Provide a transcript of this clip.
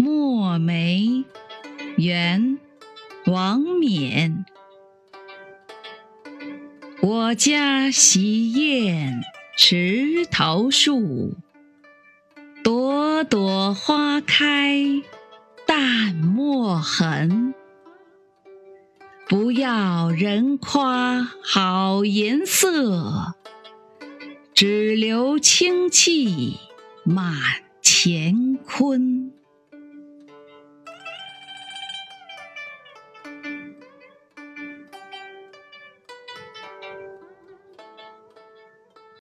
墨梅元王冕。我家洗砚池头树朵朵花开淡墨痕。不要人夸好颜色只留清气满乾坤。